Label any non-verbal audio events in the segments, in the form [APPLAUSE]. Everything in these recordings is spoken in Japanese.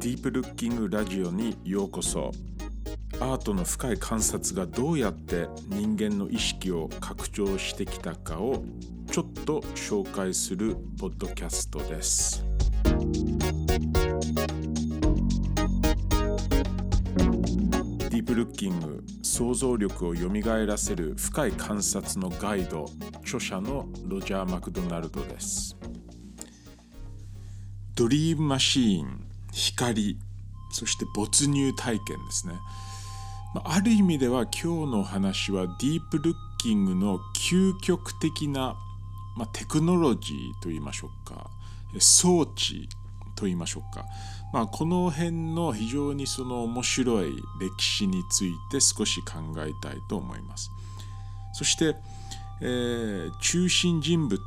ディープルッキングラジオにようこそ。アートの深い観察がどうやって人間の意識を拡張してきたかをちょっと紹介するポッドキャストです。ディープルッキング想像力をよみがえらせる深い観察のガイド著者のロジャー・マクドナルドです。ドリームマシーン。光そして没入体験ですね。ある意味では今日の話はディープルッキングの究極的な、まあ、テクノロジーといいましょうか装置といいましょうか、まあ、この辺の非常にその面白い歴史について少し考えたいと思います。そしてえー、中心人物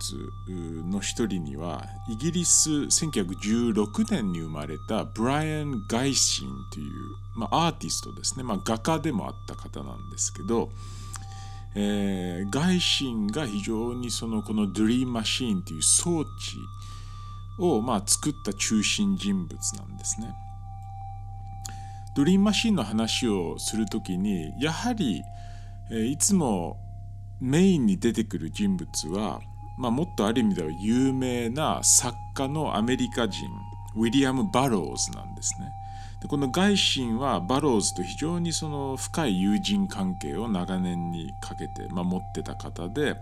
の一人にはイギリス1916年に生まれたブライアン・ガイシンという、まあ、アーティストですね、まあ、画家でもあった方なんですけど、えー、ガイシンが非常にそのこのドリームマシーンという装置を、まあ、作った中心人物なんですね。ドリームマシーンの話をするときにやはり、えー、いつもメインに出てくる人物は、まあ、もっとある意味では有名な作家のアメリカ人ウィリアム・バローズなんですね。でこのガイシンはバローズと非常にその深い友人関係を長年にかけて、まあ、持ってた方で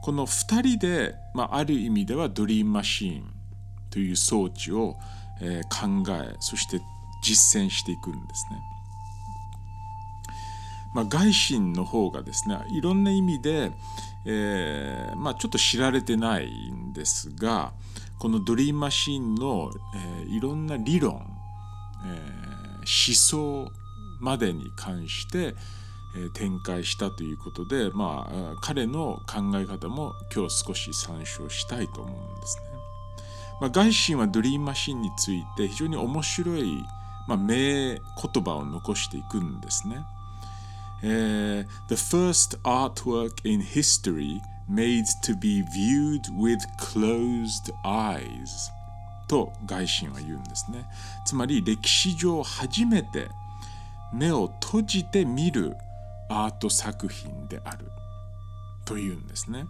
この2人で、まあ、ある意味ではドリームマシーンという装置を、えー、考えそして実践していくんですね。まあ、外心の方がですねいろんな意味で、えーまあ、ちょっと知られてないんですがこのドリームマシンの、えー、いろんな理論、えー、思想までに関して、え、展開したということで、まあ、彼の考え方も今日少し参照したいと思うんですね。まあ、外心はドリームマシンについて非常に面白い、まあ、名言葉を残していくんですね。えー the first artwork in history made to be viewed with closed eyes と外心は言うんですねつまり歴史上初めて目を閉じて見るアート作品であるというんですね。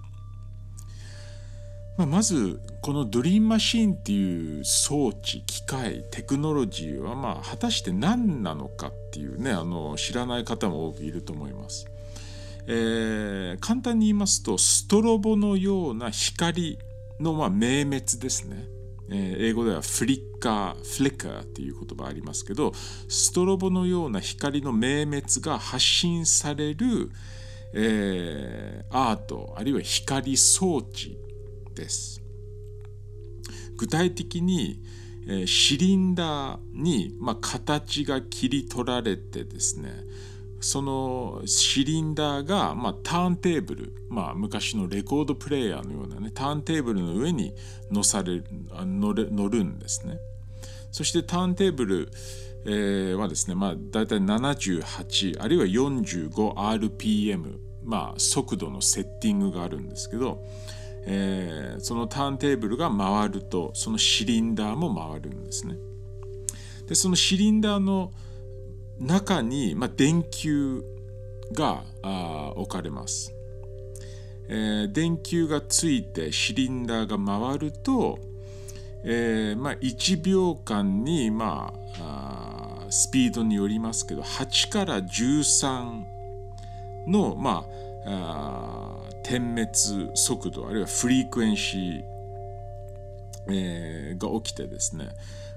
まあ、まずこのドリームマシーンっていう装置機械テクノロジーはまあ果たして何なのかっていうねあの知らない方も多くいると思います。えー、簡単に言いますとストロボのような光のまあ明滅ですね。えー、英語ではフリッカー、フリッカーっていう言葉ありますけどストロボのような光の明滅が発信される、えー、アートあるいは光装置です。具体的に、えシリンダーに、まあ、形が切り取られてですねそのシリンダーが、まあ、ターンテーブル、まあ、昔のレコードプレーヤーのようなねターンテーブルの上に乗され乗れ乗るんですね。そしてターンテーブル、えー、はですね、まあ、大体78あるいは 45rpm、まあ、速度のセッティングがあるんですけどえー、そのターンテーブルが回るとそのシリンダーも回るんですね。でそのシリンダーの中に、まあ、電球が置かれます、えー、電球がついてシリンダーが回ると、えーまあ、1秒間に、まあ、あスピードによりますけど8から13の、まあ、あ点滅速度あるいはフリークエンシー、えー、が起きてですね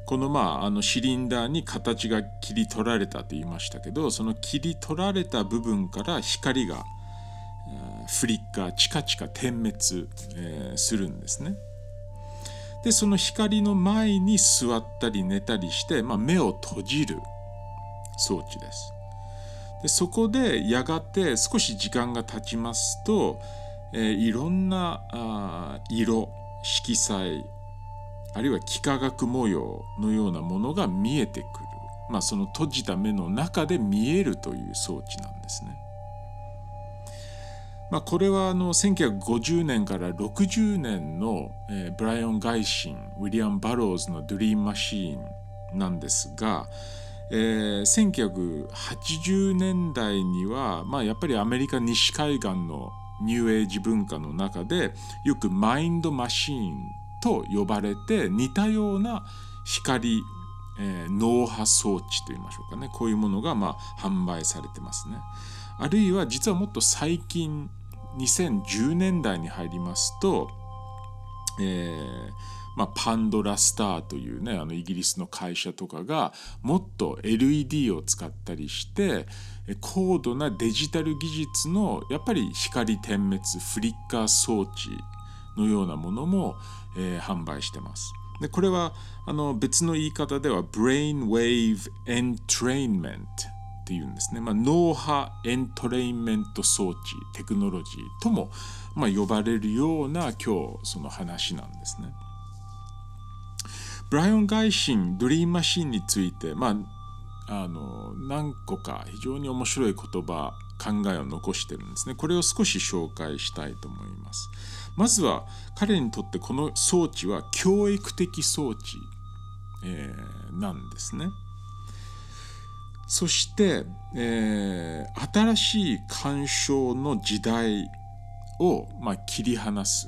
このまああのシリンダーに形が切り取られたと言いましたけどその切り取られた部分から光がえフリッカーチカチカ点滅、えー、するんですね。でその光の前に座ったり寝たりして、まあ、目を閉じる装置です。でそこでやがて少し時間が経ちますと、えー、いろんなあ色色彩あるいは幾何学模様のようなものが見えてくる、まあ、その閉じた目の中で見えるという装置なんですね。まあ、これはあの1950年から60年の、えー、ブライオン・ガイシンウィリアム・バローズの「ドリーム・マシーン」なんですが、えー、1980年代には、まあ、やっぱりアメリカ西海岸のニューエイジ文化の中でよくマインドマシーンと呼ばれて似たような光、えー、脳波装置といいましょうかねこういうものがまあ販売されてますね。あるいは実はもっと最近2010年代に入りますと、えーまあ、パンドラスターというねあのイギリスの会社とかがもっと LED を使ったりして高度なデジタル技術のやっぱり光点滅フリッカー装置のようなものも、えー、販売してます。でこれはあの別の言い方では Brain Wave Entrainment っていうんですね、まあ、脳波エントレインメント装置テクノロジーとも、まあ、呼ばれるような今日その話なんですね。ブライオン・ガイシンドリームマシンについて、まあ、あの何個か非常に面白い言葉考えを残してるんですね。これを少し紹介したいと思います。まずは彼にとってこの装置は教育的装置、えー、なんですね。そして、えー、新しい鑑賞の時代を、まあ、切り離す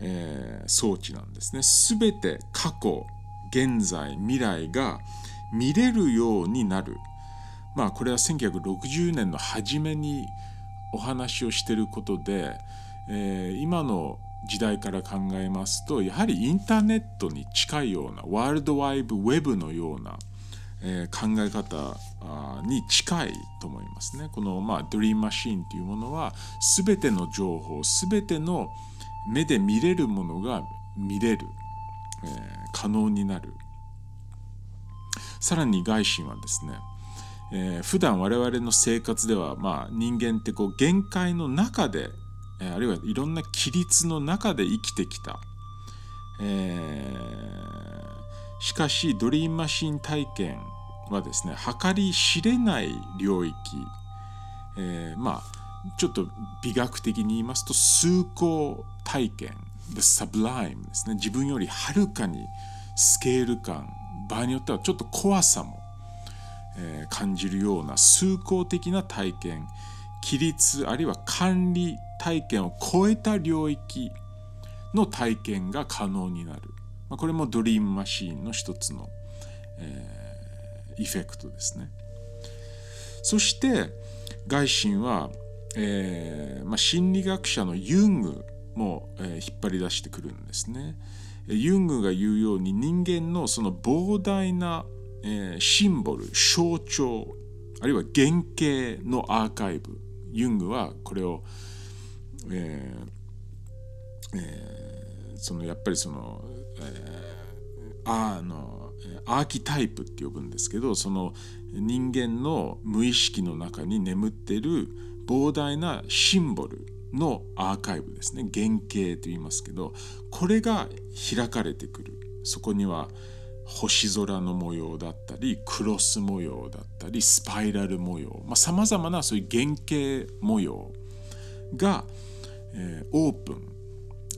えー、装置なんですね。すべて過去現在未来が見れるようになるまあこれは1960年の初めにお話をしてることで、えー、今の時代から考えますとやはりインターネットに近いようなワールドワイブウェブのような、えー、考え方に近いと思いますね。この、まあ、ドリームマシーンというものは全ての情報全ての目で見れるものが見れる、えー、可能になる。さらに外心はですね、えー、普段我々の生活では、まあ、人間ってこう限界の中で、えー、あるいはいろんな規律の中で生きてきた、えー、しかしドリームマシン体験はですね計り知れない領域、えー、まあちょっと美学的に言いますと崇高体験 The Sublime ですね。自分よりはるかにスケール感場合によってはちょっと怖さも、えー、感じるような崇高的な体験規律あるいは管理体験を超えた領域の体験が可能になる、まあ、これもドリームマシーンの一つの、えー、イフェクトですね。そして外心はえーまあ、心理学者のユングも、えー、引っ張り出してくるんですね。ユングが言うように人間のその膨大な、えー、シンボル象徴あるいは原型のアーカイブユングはこれを、えーえー、そのやっぱりその、えー、あのアーキタイプって呼ぶんですけどその人間の無意識の中に眠ってる膨大なシンボルのアーカイブですね。原型と言いますけどこれが開かれてくる。そこには星空の模様だったりクロス模様だったりスパイラル模様さまざ、まなそういう原型模様が、えー、オープン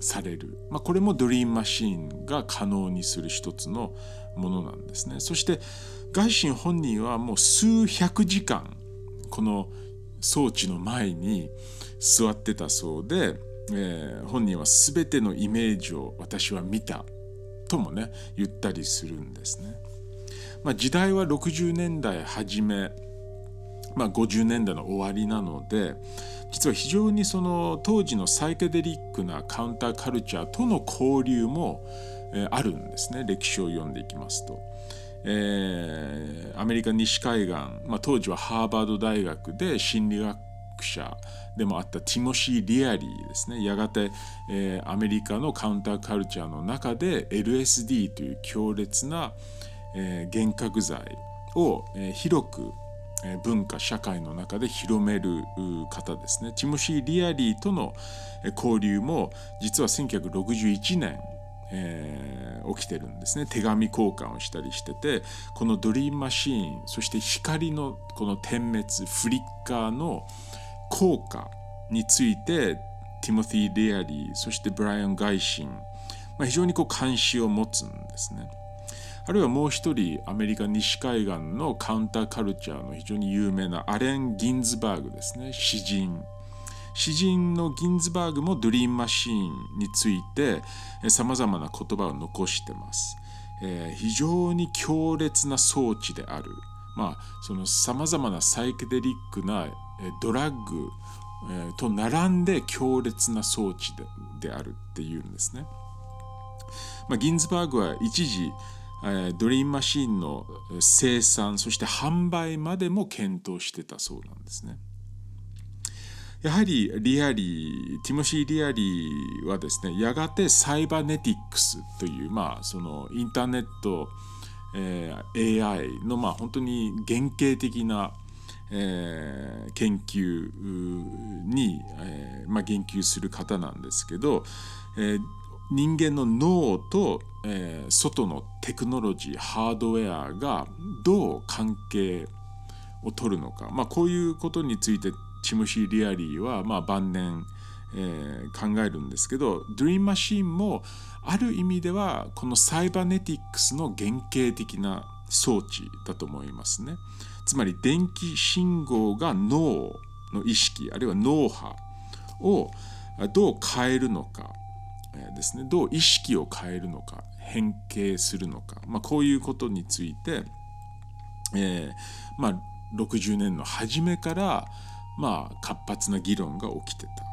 される、まあ、これもドリームマシーンが可能にする一つのものなんですね。そしてガイシン本人はもう数百時間この装置の前に座ってたそうで、えー、本人は全てのイメージを私は見たともね言ったりするんですね。まあ、時代は60年代初め、まあ、50年代の終わりなので実は非常にその当時のサイケデリックなカウンターカルチャーとの交流も、えー、あるんですね歴史を読んでいきますと。えー、アメリカ西海岸、まあ、当時はハーバード大学で心理学者でもあったティモシー・リアリーですね。やがて、えー、アメリカのカウンターカルチャーの中で LSD という強烈な、えー、幻覚剤を、えー、広く文化社会の中で広める方ですね。ティモシー・リアリーとの交流も実は1961年えー、起きてるんですね。手紙交換をしたりしててこのドリームマシーンそして光のこの点滅フリッカーの効果についてティモティ・レアリーそしてブライアン・ガイシン、まあ、非常にこう関心を持つんですね。あるいはもう一人アメリカ西海岸のカウンターカルチャーの非常に有名なアレン・ギンズバーグですね。詩人。詩人のギンズバーグもドリームマシーンについてさまざまな言葉を残してます、えー、非常に強烈な装置であるまあそのさまざまなサイケデリックなドラッグと並んで強烈な装置であるっていうんですね。まあ、ギンズバーグは一時ドリームマシーンの生産そして販売までも検討してたそうなんですね。やはりリアリーティモシー・リアリーはですねやがてサイバネティックスというまあそのインターネット、えー、AI のまあ本当に原型的な、えー、研究に、えーまあ、言及する方なんですけど、えー、人間の脳と、えー、外のテクノロジーハードウェアがどう関係を取るのか、まあ、こういうことについてチムシー・リアリーはまあ晩年、えー、考えるんですけどドリームマシーンもある意味ではこのサイバネティックスの原型的な装置だと思いますね。つまり電気信号が脳の意識あるいは脳波をどう変えるのかですねどう意識を変えるのか変形するのか、まあ、こういうことについて、えーまあ、60年の初めからまあ活発な議論が起きてた。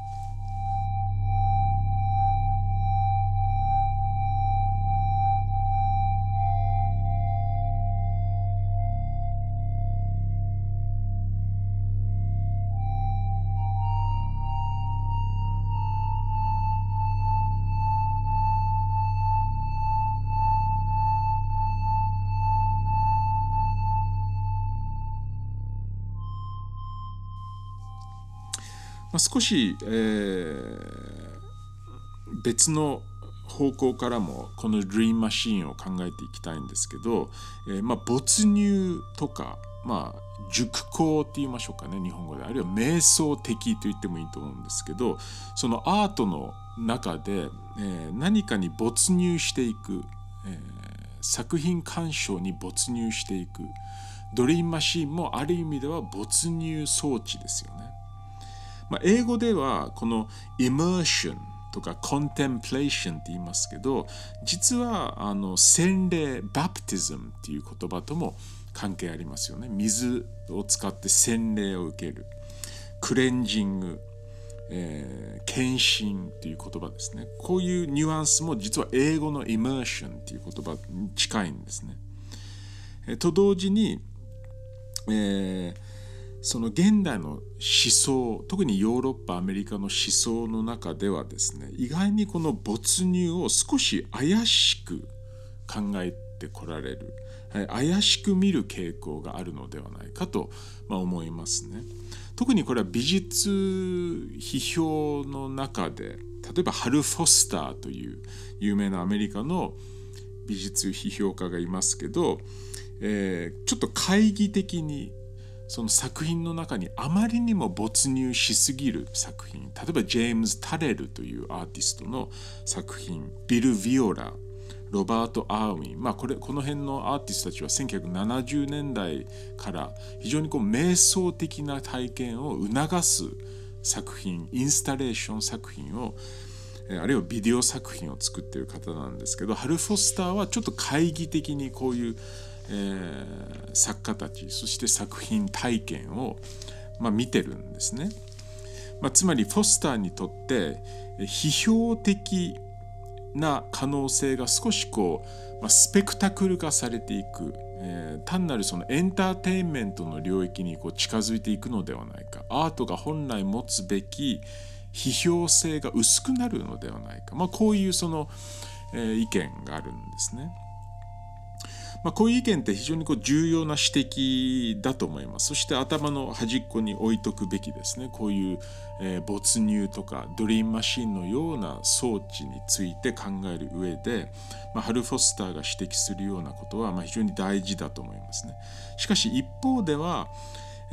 まあ、少し、えー、別の方向からもこのドリームマシーンを考えていきたいんですけど、えー、まあ、没入とか、まあ、熟考って言いましょうかね日本語であるいは瞑想的と言ってもいいと思うんですけどそのアートの中で、えー、何かに没入していく、えー、作品鑑賞に没入していくドリームマシーンもある意味では没入装置ですよね。まあ、英語ではこの immersion とか contemplation って言いますけど実はあの洗礼 baptism っていう言葉とも関係ありますよね。水を使って洗礼を受ける。クレンジング、えー、献身っていう言葉ですね。こういうニュアンスも実は英語の immersion っていう言葉に近いんですね、えー、と同時に、えーその現代の思想特にヨーロッパアメリカの思想の中ではですね意外にこの没入を少し怪しく考えてこられる、はい、怪しく見る傾向があるのではないかと、ま、思いますね。特にこれは美術批評の中で例えばハル・フォスターという有名なアメリカの美術批評家がいますけど、えー、ちょっと懐疑的にその作品の中にあまりにも没入しすぎる作品例えばジェームズ・タレルというアーティストの作品ビル・ヴィオラロバート・アーウィン、まあ、これこの辺のアーティストたちは1970年代から非常にこう瞑想的な体験を促す作品インスタレーション作品をあるいはビデオ作品を作っている方なんですけどハル・フォスターはちょっと懐疑的にこういうえー、作家たちそして作品体験を、まあ、見てるんですね。まあ、つまりフォスターにとって批評的な可能性が少しこう、まあ、スペクタクル化されていく、えー、単なるそのエンターテインメントの領域にこう近づいていくのではないかアートが本来持つべき批評性が薄くなるのではないか、まあ、こういうその、えー、意見があるんですね。まあ、こういう意見って非常にこう重要な指摘だと思います。そして頭の端っこに置いとくべきですね。こういう、えー、没入とかドリームマシンのような装置について考える上で、まあ、ハル・フォスターが指摘するようなことはまあ非常に大事だと思いますね。しかし一方では、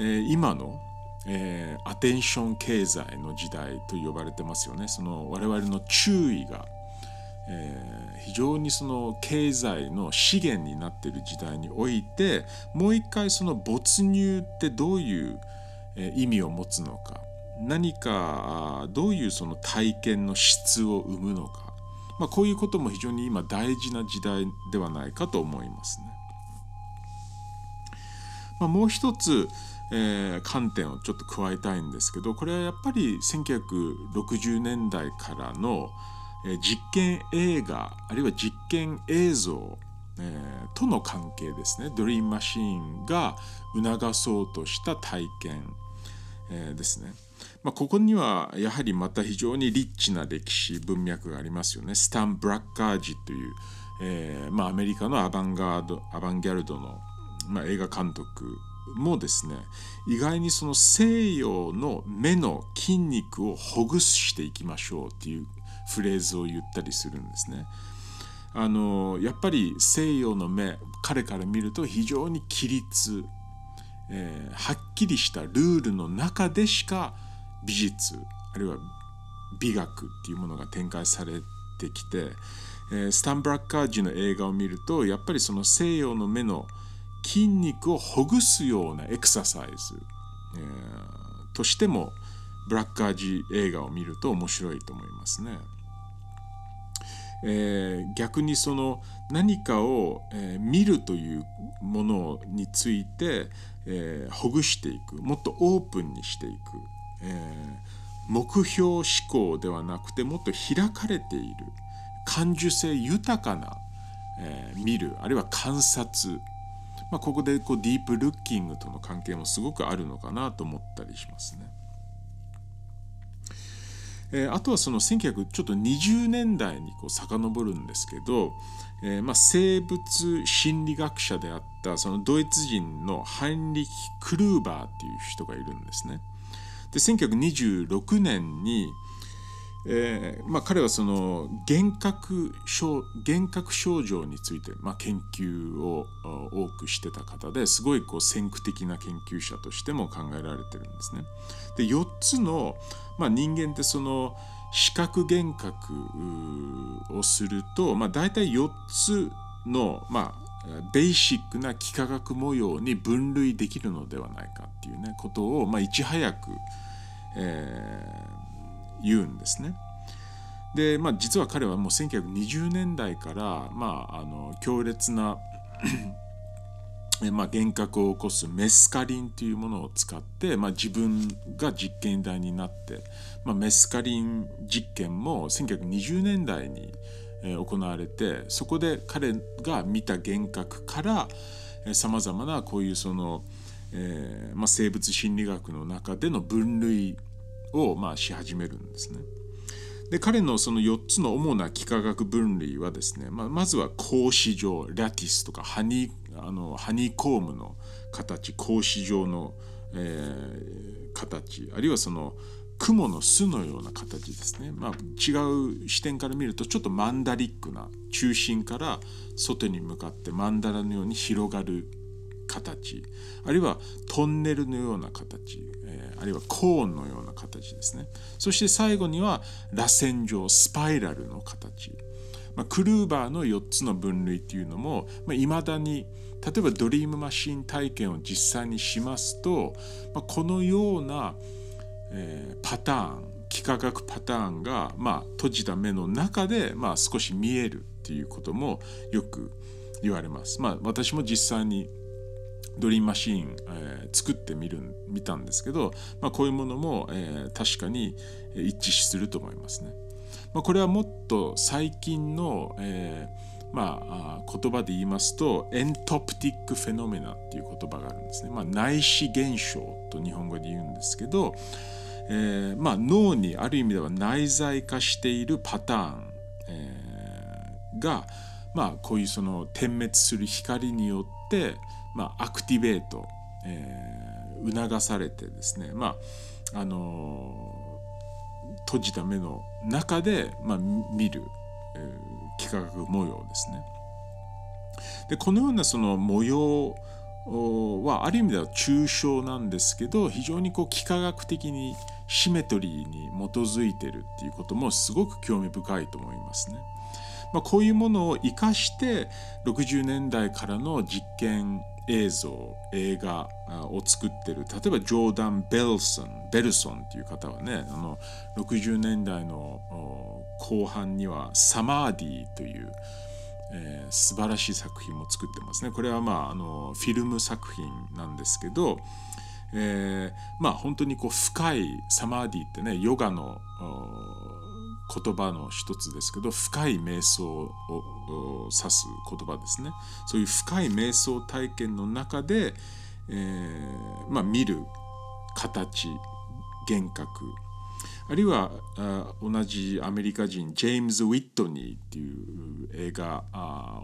えー、今のえー、アテンション経済の時代と呼ばれてますよね。その我々の注意がえー、非常にその経済の資源になっている時代においてもう一回その没入ってどういう意味を持つのか何かどういうその体験の質を生むのか、まあ、こういうことも非常に今大事な時代ではないかと思いますね。まあ、もう一つ、えー、観点をちょっと加えたいんですけどこれはやっぱり1960年代からの、え実験映画あるいは実験映像、え、との関係ですねドリームマシーンが促そうとした体験、え、ですね。まあ、ここにはやはりまた非常にリッチな歴史文脈がありますよね。スタン・ブラッカージという、えーまあ、アメリカのアバンガードアバンギャルドの、まあ、映画監督もですね意外にその西洋の目の筋肉をほぐしていきましょうっていうフレーズを言ったりするんですね。あのやっぱり西洋の目彼から見ると非常に規律、えー、はっきりしたルールの中でしか美術あるいは美学っていうものが展開されてきて、えー、スタン・ブラッカージの映画を見るとやっぱりその西洋の目の筋肉をほぐすようなエクササイズ、えー、としてもブラッカージ映画を見ると面白いと思いますね。えー、逆にその何かを、えー、見るというものについて、えー、ほぐしていく。もっとオープンにしていく、え目標思考ではなくてもっと開かれている。感受性豊かな、え見る。あるいは観察、まあ、ここでこうディープルッキングとの関係もすごくあるのかなと思ったりしますね。えー、あとはその1920年代にこう遡るんですけど、えー、まあ生物心理学者であったそのドイツ人のハインリヒ・クルーバーっていう人がいるんですね。で1926年に、えーまあ、彼はその幻覚症幻覚症状について、まあ、研究を多くしてた方ですごいこう先駆的な研究者としても考えられてるんですね。で4つの、まあ、人間ってその視覚幻覚をすると、まあ、大体4つの、まあ、ベーシックな幾何学模様に分類できるのではないかっていうねことを、まあ、いち早く、えー、言うんですね。で、まあ、実は彼はもう1920年代から、まあ、あの強烈な [CLEARS THROAT] まあ、幻覚を起こすメスカリンというものを使って、まあ、自分が実験台になって、まあ、メスカリン実験も1920年代に行われてそこで彼が見た幻覚からさまざまなこういうその、えーまあ、生物心理学の中での分類を、まあ、し始めるんですね。で彼のその4つの主な幾何学分類はですね、まあ、まずは格子状ラティスとかハニあのハニーコームの形格子状の、えー、形あるいはその雲の巣のような形ですね、まあ、違う視点から見るとちょっとマンダリックな中心から外に向かってマンダラのように広がる形あるいはトンネルのような形、あるいはコーンのような形ですねそして最後には螺旋状スパイラルの形、まあ、クルーバーの4つの分類っていうのもいまあ、未だに例えばドリームマシン体験を実際にしますと、まあ、このような、えー、パターン幾何学パターンが、まあ、閉じた目の中で、まあ、少し見えるっていうこともよく言われます。まあ、私も実際にドリームマシーン、えー、作ってみる見たんですけど、まあ、こういうものも、えー、確かに一致すると思いますね。まあ、これはもっと最近の、えー、まあ、言葉で言いますとエントプティックフェノメナっていう言葉があるんですね。まあ、内視現象と日本語で言うんですけど、えーまあ、脳にある意味では内在化しているパターン、えー、が、まあ、こういうその点滅する光によってまあ、アクティベート、えー、促されてですね、まああのー、閉じた目の中で、まあ、見る、えー、幾何学模様ですね。でこのようなその模様はある意味では抽象なんですけど非常にこう幾何学的にシメトリーに基づいてるっていうこともすごく興味深いと思いますね。まあ、こういうものを生かして60年代からの実験映像映画を作ってる。例えばジョーダン・ベルソンベルソンっていう方はねあの60年代の後半には「サマーディ」という、えー、素晴らしい作品も作ってますね。これはまああのフィルム作品なんですけど、えー、まあ本当にこう深いサマーディってねヨガの言葉の一つですけど深い瞑想を指す言葉ですね。そういう深い瞑想体験の中で、えー、まあ、見る形幻覚あるいは同じアメリカ人ジェームズ・ウィットニーっていう映画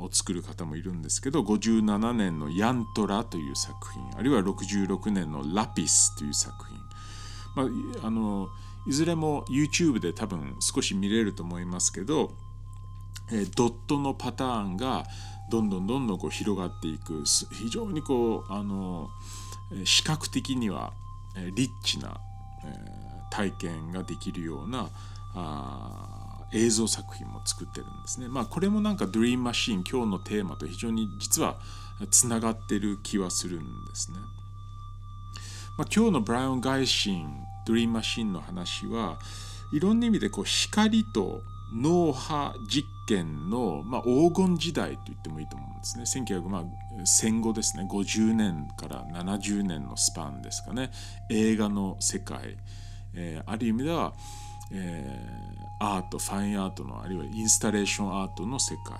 を作る方もいるんですけど57年の「ヤントラ」という作品あるいは66年の「ラピス」という作品、まあ、あのいずれも YouTube で多分少し見れると思いますけど、えドットのパターンがどんどんどんどんこう広がっていく非常にこうあの視覚的にはリッチな、え体験ができるようなあ映像作品も作ってるんですね。まあこれもなんかドリームマシーン今日のテーマと非常に実はつながってる気はするんですね。まあ、今日のブライアン・ガイシンドリームマシンの話はいろんな意味でこう光と脳波実験の、まあ、黄金時代と言ってもいいと思うんですね。1900まあ戦後ですね50年から70年のスパンですかね映画の世界、えー、ある意味では、えー、アートファインアートのあるいはインスタレーションアートの世界、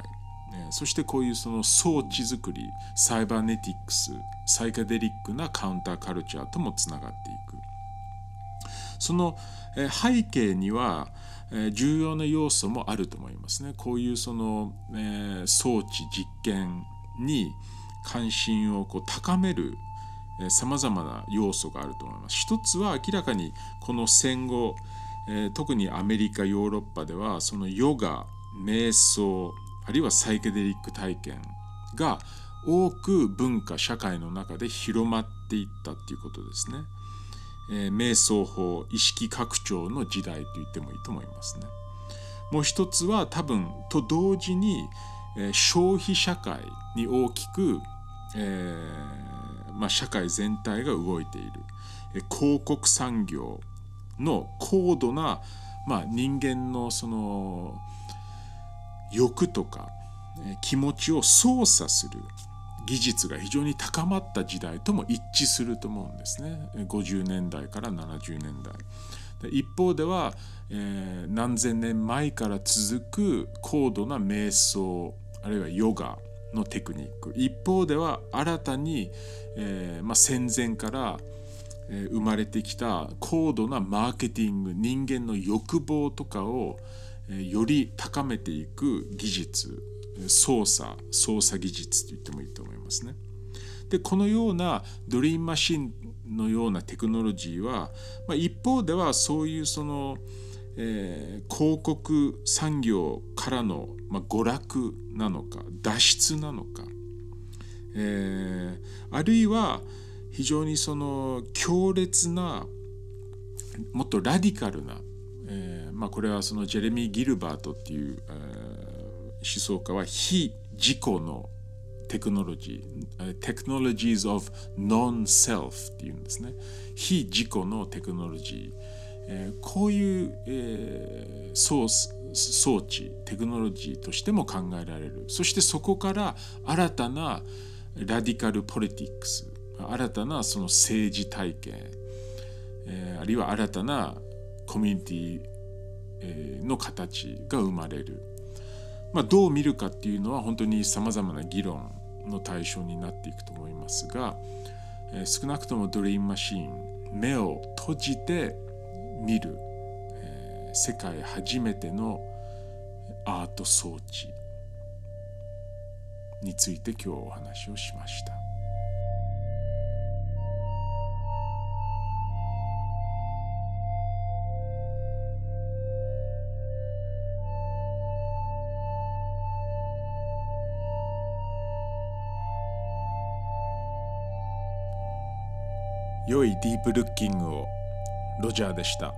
えー、そしてこういうその装置作りサイバーネティックスサイカデリックなカウンターカルチャーともつながっていく。その背景には重要な要素もあると思いますね。こういうその、装置実験に関心をこう高めるさまざまな要素があると思います。一つは明らかにこの戦後、特にアメリカヨーロッパではそのヨガ瞑想あるいはサイケデリック体験が多く文化社会の中で広まっていったっていうことですね。えー、瞑想法意識拡張の時代と言ってもいいと思いますね。もう一つは多分と同時に、えー、消費社会に大きく、えーまあ、社会全体が動いている、えー、広告産業の高度な、まあ、人間のその欲とか、えー、気持ちを操作する技術が非常に高まった時代とも一致すると思うんですね。50年代から70年代。一方では、えー、何千年前から続く高度な瞑想あるいはヨガのテクニック。一方では新たに、えーまあ、戦前から、えー、生まれてきた高度なマーケティング人間の欲望とかを、えー、より高めていく技術。操作操作技術と言ってもいいと思いますね。でこのようなドリームマシンのようなテクノロジーは、まあ、一方ではそういうその、えー、広告産業からの、まあ、娯楽なのか脱出なのか、えー、あるいは非常にその強烈なもっとラディカルな、えーまあ、これはそのジェレミー・ギルバートっていう、えー思想家は非自己のテクノロジー、テクノロジーズ of non-self っていうんですね。非自己のテクノロジー。こういう、えー、装装置、テクノロジーとしても考えられる。そしてそこから新たなラディカルポリティックス、新たなその政治体験、えー、あるいは新たなコミュニティ、の形が生まれる。まあ、どう見るかっていうのは本当にさまざまな議論の対象になっていくと思いますが、えー、少なくともドリームマシーン目を閉じて見る、えー、世界初めてのアート装置について今日お話をしました。良いディープルッキングをロジャーでした。